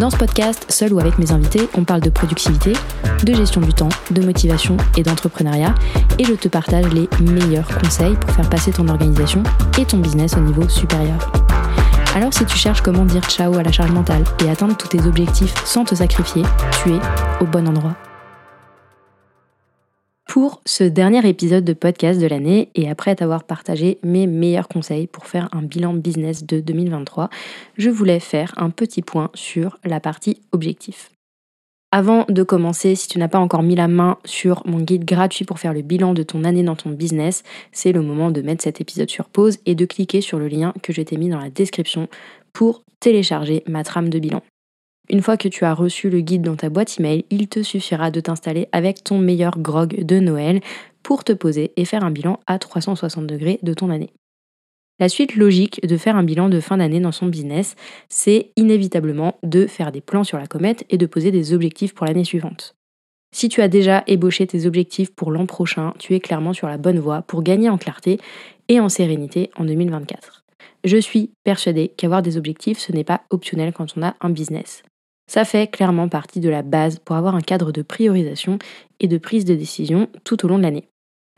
Dans ce podcast, seul ou avec mes invités, on parle de productivité, de gestion du temps, de motivation et d'entrepreneuriat, et je te partage les meilleurs conseils pour faire passer ton organisation et ton business au niveau supérieur. Alors si tu cherches comment dire ciao à la charge mentale et atteindre tous tes objectifs sans te sacrifier, tu es au bon endroit pour ce dernier épisode de podcast de l'année et après t'avoir partagé mes meilleurs conseils pour faire un bilan business de 2023, je voulais faire un petit point sur la partie objectif. Avant de commencer, si tu n'as pas encore mis la main sur mon guide gratuit pour faire le bilan de ton année dans ton business, c'est le moment de mettre cet épisode sur pause et de cliquer sur le lien que je t'ai mis dans la description pour télécharger ma trame de bilan. Une fois que tu as reçu le guide dans ta boîte email, il te suffira de t'installer avec ton meilleur grog de Noël pour te poser et faire un bilan à 360 degrés de ton année. La suite logique de faire un bilan de fin d'année dans son business, c'est inévitablement de faire des plans sur la comète et de poser des objectifs pour l'année suivante. Si tu as déjà ébauché tes objectifs pour l'an prochain, tu es clairement sur la bonne voie pour gagner en clarté et en sérénité en 2024. Je suis persuadée qu'avoir des objectifs, ce n'est pas optionnel quand on a un business. Ça fait clairement partie de la base pour avoir un cadre de priorisation et de prise de décision tout au long de l'année.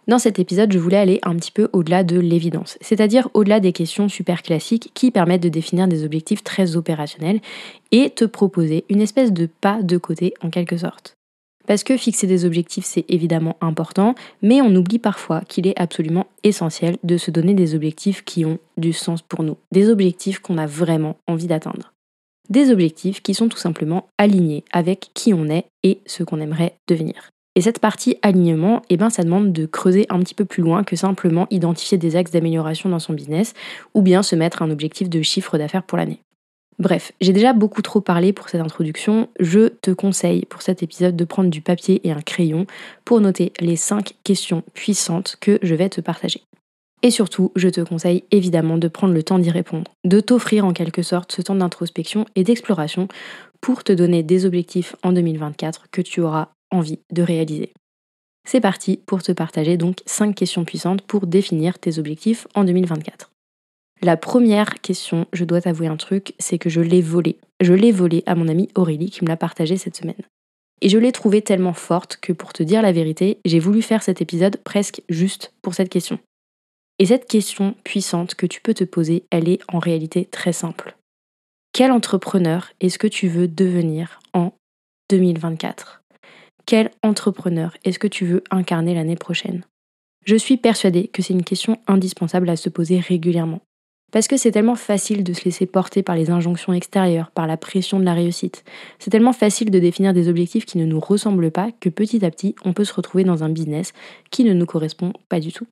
Dans cet épisode, je voulais aller un petit peu au-delà de l'évidence, c'est-à-dire au-delà des questions super classiques qui permettent de définir des objectifs très opérationnels et te proposer une espèce de pas de côté en quelque sorte. Parce que fixer des objectifs, c'est évidemment important, mais on oublie parfois qu'il est absolument essentiel de se donner des objectifs qui ont du sens pour nous, des objectifs qu'on a vraiment envie d'atteindre des objectifs qui sont tout simplement alignés avec qui on est et ce qu'on aimerait devenir. Et cette partie alignement, eh ben, ça demande de creuser un petit peu plus loin que simplement identifier des axes d'amélioration dans son business ou bien se mettre un objectif de chiffre d'affaires pour l'année. Bref, j'ai déjà beaucoup trop parlé pour cette introduction. Je te conseille pour cet épisode de prendre du papier et un crayon pour noter les 5 questions puissantes que je vais te partager. Et surtout, je te conseille évidemment de prendre le temps d'y répondre, de t'offrir en quelque sorte ce temps d'introspection et d'exploration pour te donner des objectifs en 2024 que tu auras envie de réaliser. C'est parti pour te partager donc 5 questions puissantes pour définir tes objectifs en 2024. La première question, je dois t'avouer un truc, c'est que je l'ai volée. Je l'ai volée à mon amie Aurélie qui me l'a partagée cette semaine. Et je l'ai trouvée tellement forte que pour te dire la vérité, j'ai voulu faire cet épisode presque juste pour cette question. Et cette question puissante que tu peux te poser, elle est en réalité très simple. Quel entrepreneur est-ce que tu veux devenir en 2024 Quel entrepreneur est-ce que tu veux incarner l'année prochaine? Je suis persuadée que c'est une question indispensable à se poser régulièrement. Parce que c'est tellement facile de se laisser porter par les injonctions extérieures, par la pression de la réussite. C'est tellement facile de définir des objectifs qui ne nous ressemblent pas que petit à petit, on peut se retrouver dans un business qui ne nous correspond pas du tout.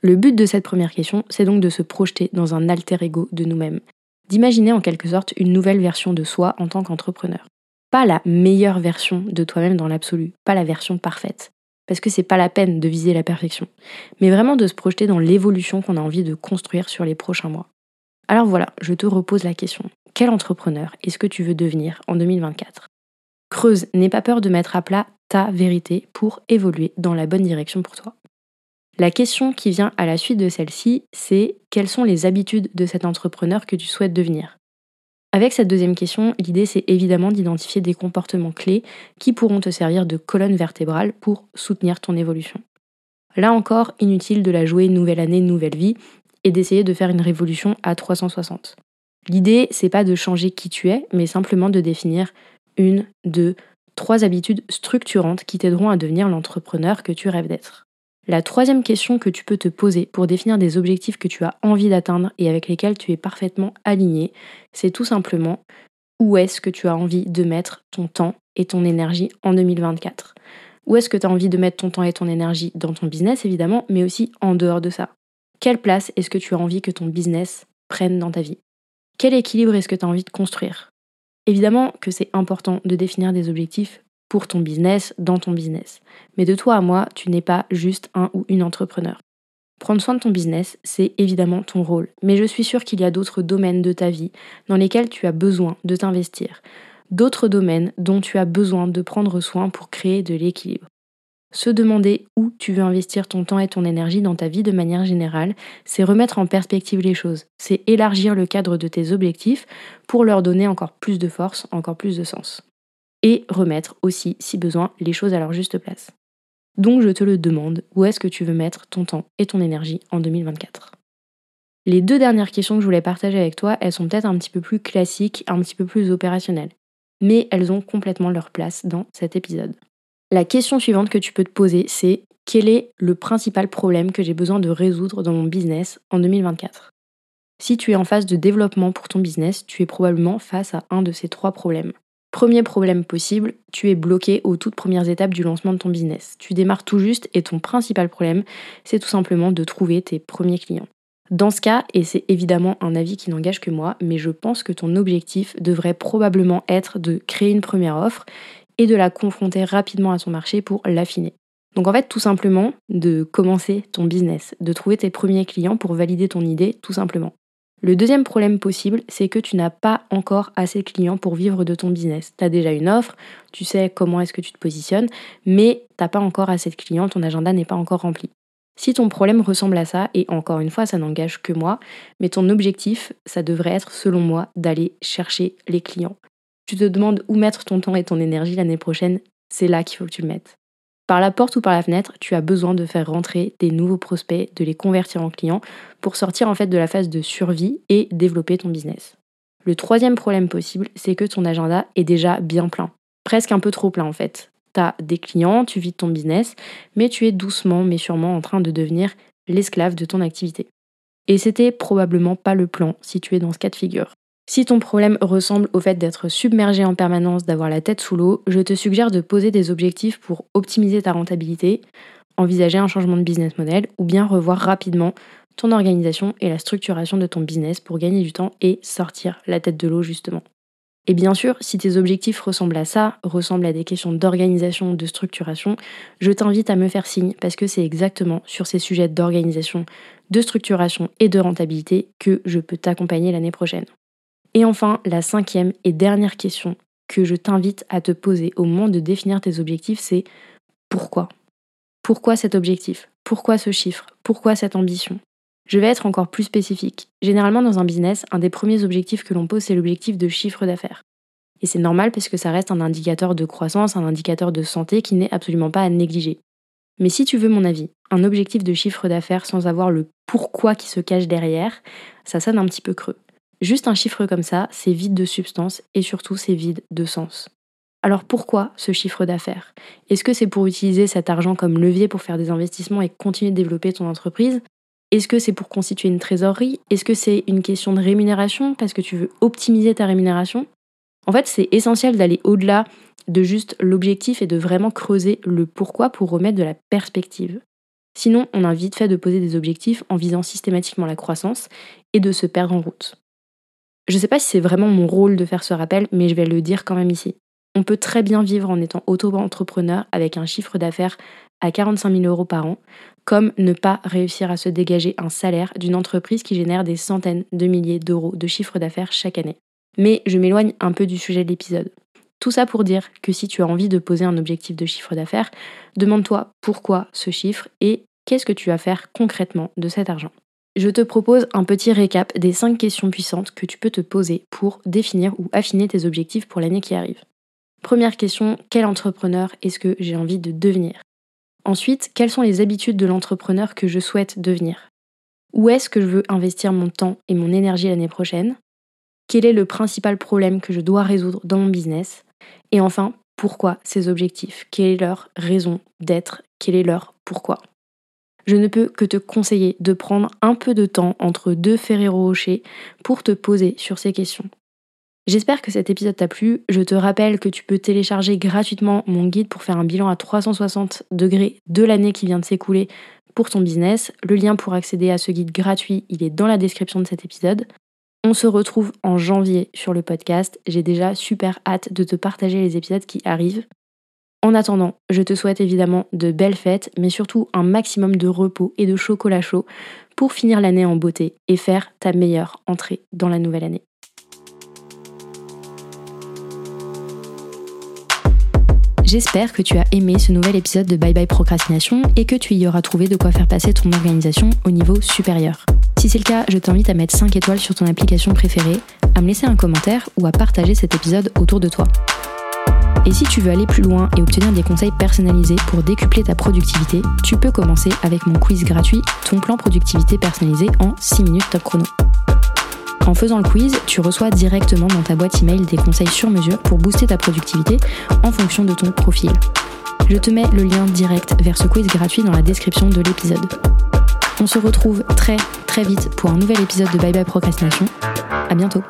Le but de cette première question, c'est donc de se projeter dans un alter ego de nous-mêmes, d'imaginer en quelque sorte une nouvelle version de soi en tant qu'entrepreneur. Pas la meilleure version de toi-même dans l'absolu, pas la version parfaite, parce que c'est pas la peine de viser la perfection, mais vraiment de se projeter dans l'évolution qu'on a envie de construire sur les prochains mois. Alors voilà, je te repose la question. Quel entrepreneur est-ce que tu veux devenir en 2024 Creuse, n'aie pas peur de mettre à plat ta vérité pour évoluer dans la bonne direction pour toi. La question qui vient à la suite de celle-ci, c'est quelles sont les habitudes de cet entrepreneur que tu souhaites devenir? Avec cette deuxième question, l'idée c'est évidemment d'identifier des comportements clés qui pourront te servir de colonne vertébrale pour soutenir ton évolution. Là encore, inutile de la jouer nouvelle année, nouvelle vie et d'essayer de faire une révolution à 360. L'idée, c'est pas de changer qui tu es, mais simplement de définir une, deux, trois habitudes structurantes qui t'aideront à devenir l'entrepreneur que tu rêves d'être. La troisième question que tu peux te poser pour définir des objectifs que tu as envie d'atteindre et avec lesquels tu es parfaitement aligné, c'est tout simplement où est-ce que tu as envie de mettre ton temps et ton énergie en 2024 Où est-ce que tu as envie de mettre ton temps et ton énergie dans ton business évidemment, mais aussi en dehors de ça? Quelle place est-ce que tu as envie que ton business prenne dans ta vie? Quel équilibre est-ce que tu as envie de construire? Évidemment que c'est important de définir des objectifs pour ton business, dans ton business. Mais de toi à moi, tu n'es pas juste un ou une entrepreneur. Prendre soin de ton business, c'est évidemment ton rôle, mais je suis sûre qu'il y a d'autres domaines de ta vie dans lesquels tu as besoin de t'investir, d'autres domaines dont tu as besoin de prendre soin pour créer de l'équilibre. Se demander où tu veux investir ton temps et ton énergie dans ta vie de manière générale, c'est remettre en perspective les choses, c'est élargir le cadre de tes objectifs pour leur donner encore plus de force, encore plus de sens. Et remettre aussi, si besoin, les choses à leur juste place. Donc je te le demande, où est-ce que tu veux mettre ton temps et ton énergie en 2024 Les deux dernières questions que je voulais partager avec toi, elles sont peut-être un petit peu plus classiques, un petit peu plus opérationnelles, mais elles ont complètement leur place dans cet épisode. La question suivante que tu peux te poser, c'est quel est le principal problème que j'ai besoin de résoudre dans mon business en 2024 Si tu es en phase de développement pour ton business, tu es probablement face à un de ces trois problèmes. Premier problème possible, tu es bloqué aux toutes premières étapes du lancement de ton business. Tu démarres tout juste et ton principal problème, c'est tout simplement de trouver tes premiers clients. Dans ce cas, et c'est évidemment un avis qui n'engage que moi, mais je pense que ton objectif devrait probablement être de créer une première offre et de la confronter rapidement à ton marché pour l'affiner. Donc en fait, tout simplement, de commencer ton business, de trouver tes premiers clients pour valider ton idée, tout simplement. Le deuxième problème possible, c'est que tu n'as pas encore assez de clients pour vivre de ton business. Tu as déjà une offre, tu sais comment est-ce que tu te positionnes, mais tu n'as pas encore assez de clients, ton agenda n'est pas encore rempli. Si ton problème ressemble à ça, et encore une fois, ça n'engage que moi, mais ton objectif, ça devrait être, selon moi, d'aller chercher les clients tu te demandes où mettre ton temps et ton énergie l'année prochaine, c'est là qu'il faut que tu le mettes. Par la porte ou par la fenêtre, tu as besoin de faire rentrer des nouveaux prospects, de les convertir en clients pour sortir en fait de la phase de survie et développer ton business. Le troisième problème possible, c'est que ton agenda est déjà bien plein. Presque un peu trop plein en fait. Tu as des clients, tu vis ton business, mais tu es doucement mais sûrement en train de devenir l'esclave de ton activité. Et c'était probablement pas le plan si tu es dans ce cas de figure. Si ton problème ressemble au fait d'être submergé en permanence, d'avoir la tête sous l'eau, je te suggère de poser des objectifs pour optimiser ta rentabilité, envisager un changement de business model ou bien revoir rapidement ton organisation et la structuration de ton business pour gagner du temps et sortir la tête de l'eau justement. Et bien sûr, si tes objectifs ressemblent à ça, ressemblent à des questions d'organisation, de structuration, je t'invite à me faire signe parce que c'est exactement sur ces sujets d'organisation, de structuration et de rentabilité que je peux t'accompagner l'année prochaine. Et enfin, la cinquième et dernière question que je t'invite à te poser au moment de définir tes objectifs, c'est pourquoi? Pourquoi cet objectif? Pourquoi ce chiffre? Pourquoi cette ambition? Je vais être encore plus spécifique. Généralement, dans un business, un des premiers objectifs que l'on pose, c'est l'objectif de chiffre d'affaires. Et c'est normal parce que ça reste un indicateur de croissance, un indicateur de santé qui n'est absolument pas à négliger. Mais si tu veux mon avis, un objectif de chiffre d'affaires sans avoir le pourquoi qui se cache derrière, ça sonne un petit peu creux. Juste un chiffre comme ça, c'est vide de substance et surtout c'est vide de sens. Alors pourquoi ce chiffre d'affaires? Est-ce que c'est pour utiliser cet argent comme levier pour faire des investissements et continuer de développer ton entreprise? Est-ce que c'est pour constituer une trésorerie? Est-ce que c'est une question de rémunération parce que tu veux optimiser ta rémunération? En fait, c'est essentiel d'aller au-delà de juste l'objectif et de vraiment creuser le pourquoi pour remettre de la perspective. Sinon, on a vite fait de poser des objectifs en visant systématiquement la croissance et de se perdre en route. Je ne sais pas si c'est vraiment mon rôle de faire ce rappel, mais je vais le dire quand même ici. On peut très bien vivre en étant auto-entrepreneur avec un chiffre d'affaires à 45 000 euros par an, comme ne pas réussir à se dégager un salaire d'une entreprise qui génère des centaines de milliers d'euros de chiffre d'affaires chaque année. Mais je m'éloigne un peu du sujet de l'épisode. Tout ça pour dire que si tu as envie de poser un objectif de chiffre d'affaires, demande-toi pourquoi ce chiffre et qu'est-ce que tu vas faire concrètement de cet argent je te propose un petit récap des 5 questions puissantes que tu peux te poser pour définir ou affiner tes objectifs pour l'année qui arrive. Première question, quel entrepreneur est-ce que j'ai envie de devenir? Ensuite, quelles sont les habitudes de l'entrepreneur que je souhaite devenir? Où est-ce que je veux investir mon temps et mon énergie l'année prochaine? Quel est le principal problème que je dois résoudre dans mon business? Et enfin, pourquoi ces objectifs? Quelle est leur raison d'être? Quel est leur pourquoi? Je ne peux que te conseiller de prendre un peu de temps entre deux Ferrero Rocher pour te poser sur ces questions. J'espère que cet épisode t'a plu. Je te rappelle que tu peux télécharger gratuitement mon guide pour faire un bilan à 360 degrés de l'année qui vient de s'écouler pour ton business. Le lien pour accéder à ce guide gratuit, il est dans la description de cet épisode. On se retrouve en janvier sur le podcast. J'ai déjà super hâte de te partager les épisodes qui arrivent. En attendant, je te souhaite évidemment de belles fêtes, mais surtout un maximum de repos et de chocolat chaud pour finir l'année en beauté et faire ta meilleure entrée dans la nouvelle année. J'espère que tu as aimé ce nouvel épisode de Bye Bye Procrastination et que tu y auras trouvé de quoi faire passer ton organisation au niveau supérieur. Si c'est le cas, je t'invite à mettre 5 étoiles sur ton application préférée, à me laisser un commentaire ou à partager cet épisode autour de toi. Et si tu veux aller plus loin et obtenir des conseils personnalisés pour décupler ta productivité, tu peux commencer avec mon quiz gratuit Ton plan productivité personnalisé en 6 minutes top chrono. En faisant le quiz, tu reçois directement dans ta boîte email des conseils sur mesure pour booster ta productivité en fonction de ton profil. Je te mets le lien direct vers ce quiz gratuit dans la description de l'épisode. On se retrouve très très vite pour un nouvel épisode de Bye Bye Procrastination. À bientôt.